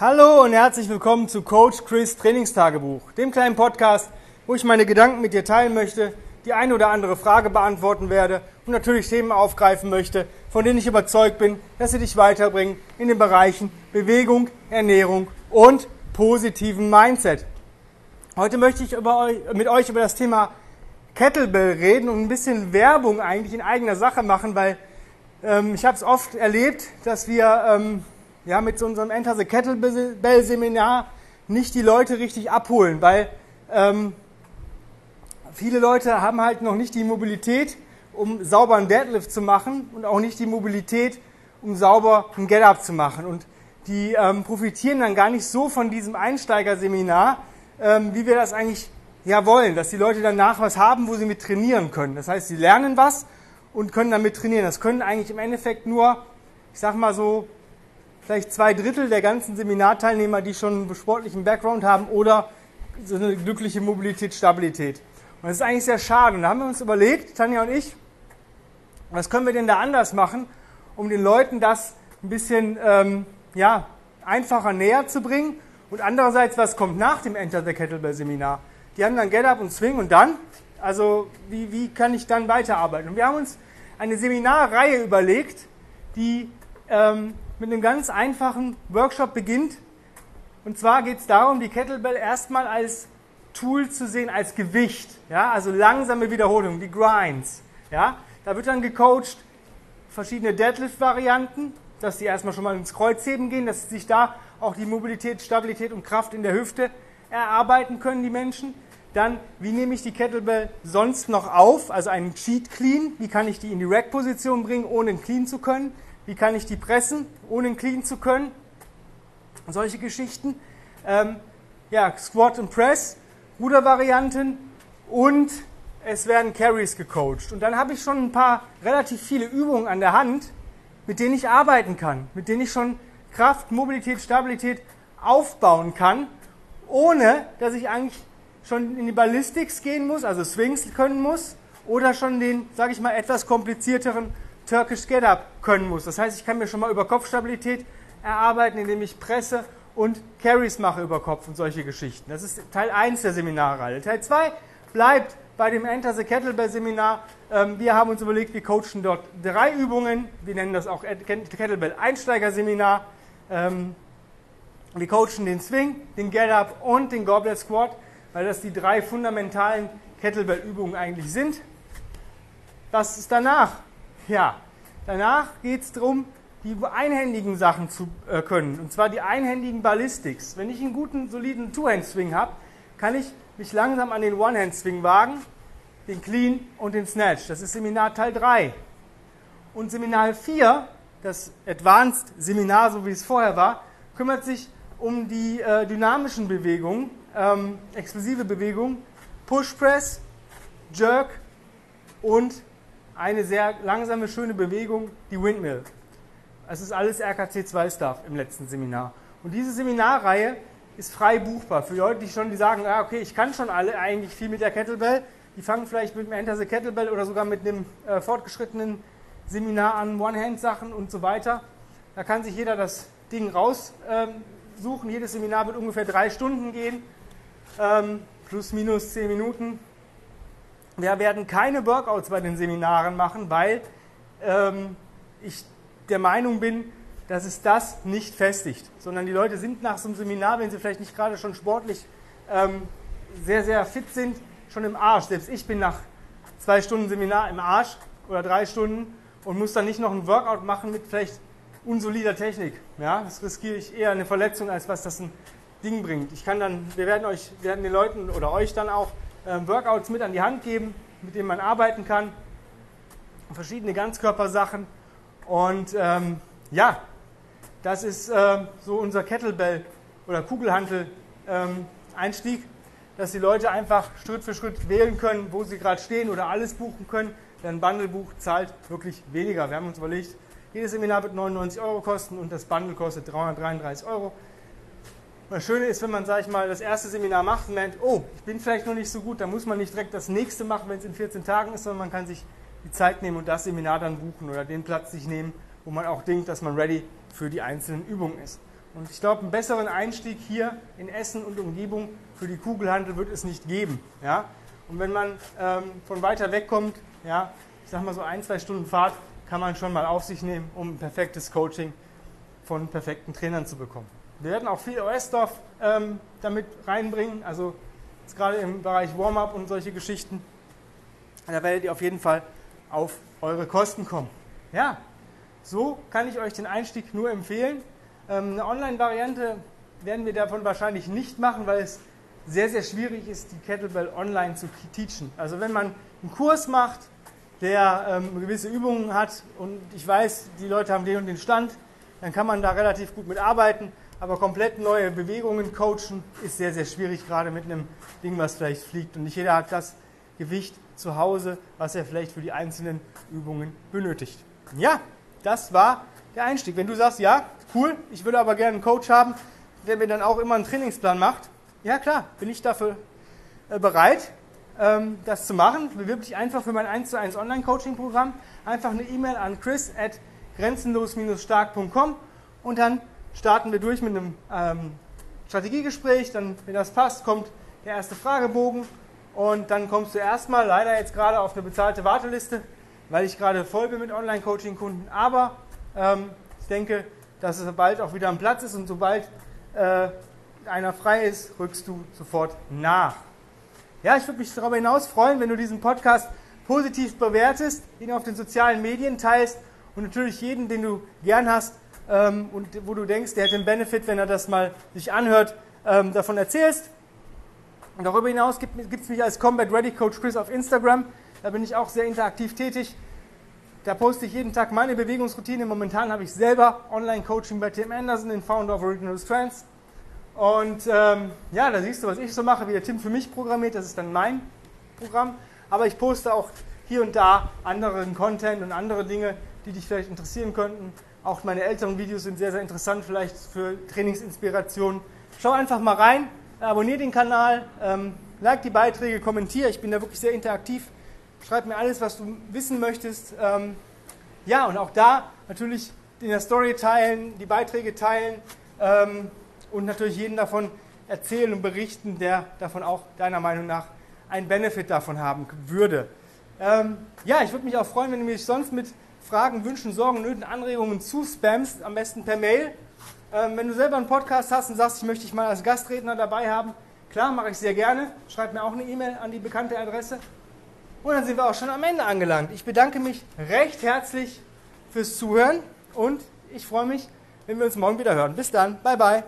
Hallo und herzlich willkommen zu Coach Chris Trainingstagebuch, dem kleinen Podcast, wo ich meine Gedanken mit dir teilen möchte, die eine oder andere Frage beantworten werde und natürlich Themen aufgreifen möchte, von denen ich überzeugt bin, dass sie dich weiterbringen in den Bereichen Bewegung, Ernährung und positiven Mindset. Heute möchte ich euch, mit euch über das Thema Kettlebell reden und ein bisschen Werbung eigentlich in eigener Sache machen, weil ähm, ich habe es oft erlebt, dass wir ähm, ja, mit so unserem Enter the Kettlebell Seminar nicht die Leute richtig abholen, weil ähm, viele Leute haben halt noch nicht die Mobilität, um sauber einen Deadlift zu machen und auch nicht die Mobilität, um sauber ein Get-Up zu machen. Und die ähm, profitieren dann gar nicht so von diesem Einsteigerseminar, ähm, wie wir das eigentlich ja wollen, dass die Leute danach was haben, wo sie mit trainieren können. Das heißt, sie lernen was und können damit trainieren. Das können eigentlich im Endeffekt nur, ich sag mal so, vielleicht zwei Drittel der ganzen Seminarteilnehmer, die schon einen sportlichen Background haben oder so eine glückliche Mobilität, Stabilität. Und das ist eigentlich sehr schade. Und da haben wir uns überlegt, Tanja und ich, was können wir denn da anders machen, um den Leuten das ein bisschen ähm, ja, einfacher näher zu bringen. Und andererseits, was kommt nach dem Enter the Kettlebell Seminar? Die haben dann Get Up und Swing und dann? Also wie, wie kann ich dann weiterarbeiten? Und wir haben uns eine Seminarreihe überlegt, die ähm, mit einem ganz einfachen Workshop beginnt. Und zwar geht es darum, die Kettlebell erstmal als Tool zu sehen, als Gewicht. Ja? Also langsame Wiederholungen, die Grinds. Ja? Da wird dann gecoacht, verschiedene Deadlift-Varianten, dass die erstmal schon mal ins Kreuzheben gehen, dass sich da auch die Mobilität, Stabilität und Kraft in der Hüfte erarbeiten können, die Menschen. Dann, wie nehme ich die Kettlebell sonst noch auf? Also einen Cheat Clean. Wie kann ich die in die Rack-Position bringen, ohne einen Clean zu können? Wie kann ich die pressen, ohne Clean zu können? Solche Geschichten. Ähm, ja, Squat und Press, Rudervarianten und es werden Carries gecoacht. Und dann habe ich schon ein paar relativ viele Übungen an der Hand, mit denen ich arbeiten kann, mit denen ich schon Kraft, Mobilität, Stabilität aufbauen kann, ohne dass ich eigentlich schon in die Ballistics gehen muss, also Swings können muss, oder schon den, sage ich mal, etwas komplizierteren Turkish Get-Up können muss. Das heißt, ich kann mir schon mal über Kopfstabilität erarbeiten, indem ich presse und Carries mache über Kopf und solche Geschichten. Das ist Teil 1 der Seminarreihe. Teil 2 bleibt bei dem Enter the Kettlebell Seminar. Ähm, wir haben uns überlegt, wir coachen dort drei Übungen. Wir nennen das auch Kettlebell Einsteiger Seminar. Ähm, wir coachen den Swing, den Get-Up und den Goblet Squat weil das die drei fundamentalen Kettlebell-Übungen eigentlich sind. Was ist danach? Ja, danach geht es darum, die einhändigen Sachen zu äh, können. Und zwar die einhändigen Ballistics. Wenn ich einen guten, soliden Two-Hand-Swing habe, kann ich mich langsam an den One-Hand-Swing wagen, den Clean und den Snatch. Das ist Seminar Teil 3. Und Seminar 4, das Advanced Seminar, so wie es vorher war, kümmert sich um die äh, dynamischen Bewegungen ähm, explosive Bewegung, Push Press, Jerk und eine sehr langsame, schöne Bewegung, die Windmill. Es ist alles RKC2-Stuff im letzten Seminar. Und diese Seminarreihe ist frei buchbar für Leute, die schon die sagen, ah, okay, ich kann schon alle eigentlich viel mit der Kettlebell. Die fangen vielleicht mit dem Enter the Kettlebell oder sogar mit einem äh, fortgeschrittenen Seminar an, One-Hand-Sachen und so weiter. Da kann sich jeder das Ding raussuchen. Ähm, Jedes Seminar wird ungefähr drei Stunden gehen ähm, plus minus 10 Minuten. Wir werden keine Workouts bei den Seminaren machen, weil ähm, ich der Meinung bin, dass es das nicht festigt, sondern die Leute sind nach so einem Seminar, wenn sie vielleicht nicht gerade schon sportlich ähm, sehr, sehr fit sind, schon im Arsch. Selbst ich bin nach zwei Stunden Seminar im Arsch oder drei Stunden und muss dann nicht noch ein Workout machen mit vielleicht unsolider Technik. Ja, das riskiere ich eher eine Verletzung, als was das ein Ding bringt. Ich kann dann, wir werden euch, werden den Leuten oder euch dann auch Workouts mit an die Hand geben, mit denen man arbeiten kann. Verschiedene Ganzkörpersachen. Und ähm, ja, das ist äh, so unser Kettlebell oder Kugelhantel-Einstieg, ähm, dass die Leute einfach Schritt für Schritt wählen können, wo sie gerade stehen oder alles buchen können. Denn ein Bundlebuch zahlt wirklich weniger. Wir haben uns überlegt, jedes Seminar wird 99 Euro kosten und das Bundle kostet 333 Euro. Das Schöne ist, wenn man, sag ich mal, das erste Seminar macht und merkt, oh, ich bin vielleicht noch nicht so gut, dann muss man nicht direkt das nächste machen, wenn es in 14 Tagen ist, sondern man kann sich die Zeit nehmen und das Seminar dann buchen oder den Platz sich nehmen, wo man auch denkt, dass man ready für die einzelnen Übungen ist. Und ich glaube, einen besseren Einstieg hier in Essen und Umgebung für die Kugelhandel wird es nicht geben. Ja? Und wenn man ähm, von weiter weg kommt, ja, ich sag mal so ein, zwei Stunden Fahrt, kann man schon mal auf sich nehmen, um ein perfektes Coaching von perfekten Trainern zu bekommen. Wir werden auch viel OS-Stoff ähm, damit reinbringen, also jetzt gerade im Bereich Warm-up und solche Geschichten. Da werdet ihr auf jeden Fall auf eure Kosten kommen. Ja, so kann ich euch den Einstieg nur empfehlen. Ähm, eine Online-Variante werden wir davon wahrscheinlich nicht machen, weil es sehr, sehr schwierig ist, die Kettlebell online zu teachen. Also wenn man einen Kurs macht, der ähm, gewisse Übungen hat und ich weiß, die Leute haben den und den Stand, dann kann man da relativ gut mit arbeiten. Aber komplett neue Bewegungen coachen ist sehr, sehr schwierig, gerade mit einem Ding, was vielleicht fliegt. Und nicht jeder hat das Gewicht zu Hause, was er vielleicht für die einzelnen Übungen benötigt. Ja, das war der Einstieg. Wenn du sagst, ja, cool, ich würde aber gerne einen Coach haben, der mir dann auch immer einen Trainingsplan macht, ja klar, bin ich dafür äh, bereit, ähm, das zu machen. Bewirb dich einfach für mein 1 zu 1 Online-Coaching-Programm. Einfach eine E-Mail an chris at grenzenlos-stark.com und dann starten wir durch mit einem ähm, Strategiegespräch. Dann, wenn das passt, kommt der erste Fragebogen und dann kommst du erstmal leider jetzt gerade auf eine bezahlte Warteliste, weil ich gerade voll bin mit Online-Coaching-Kunden. Aber ähm, ich denke, dass es bald auch wieder am Platz ist und sobald äh, einer frei ist, rückst du sofort nach. Ja, ich würde mich darüber hinaus freuen, wenn du diesen Podcast positiv bewertest, ihn auf den sozialen Medien teilst und natürlich jeden, den du gern hast ähm, und wo du denkst, der hätte einen Benefit, wenn er das mal sich anhört, ähm, davon erzählst. Und darüber hinaus gibt es mich als Combat Ready Coach Chris auf Instagram. Da bin ich auch sehr interaktiv tätig. Da poste ich jeden Tag meine Bewegungsroutine. Momentan habe ich selber Online-Coaching bei Tim Anderson, den Founder of Original Strands. Und ähm, ja, da siehst du, was ich so mache, wie der Tim für mich programmiert. Das ist dann mein Programm. Aber ich poste auch hier und da anderen Content und andere Dinge, die dich vielleicht interessieren könnten. Auch meine älteren Videos sind sehr, sehr interessant, vielleicht für Trainingsinspiration. Schau einfach mal rein, abonniere den Kanal, ähm, like die Beiträge, kommentiere. Ich bin da wirklich sehr interaktiv. Schreib mir alles, was du wissen möchtest. Ähm, ja, und auch da natürlich in der Story teilen, die Beiträge teilen ähm, und natürlich jeden davon erzählen und berichten, der davon auch deiner Meinung nach einen Benefit davon haben würde. Ähm, ja, ich würde mich auch freuen, wenn du mich sonst mit Fragen, Wünschen, Sorgen, Nöten, Anregungen zuspammst, am besten per Mail. Ähm, wenn du selber einen Podcast hast und sagst, ich möchte dich mal als Gastredner dabei haben, klar, mache ich sehr gerne. Schreib mir auch eine E-Mail an die bekannte Adresse. Und dann sind wir auch schon am Ende angelangt. Ich bedanke mich recht herzlich fürs Zuhören und ich freue mich, wenn wir uns morgen wieder hören. Bis dann, bye bye.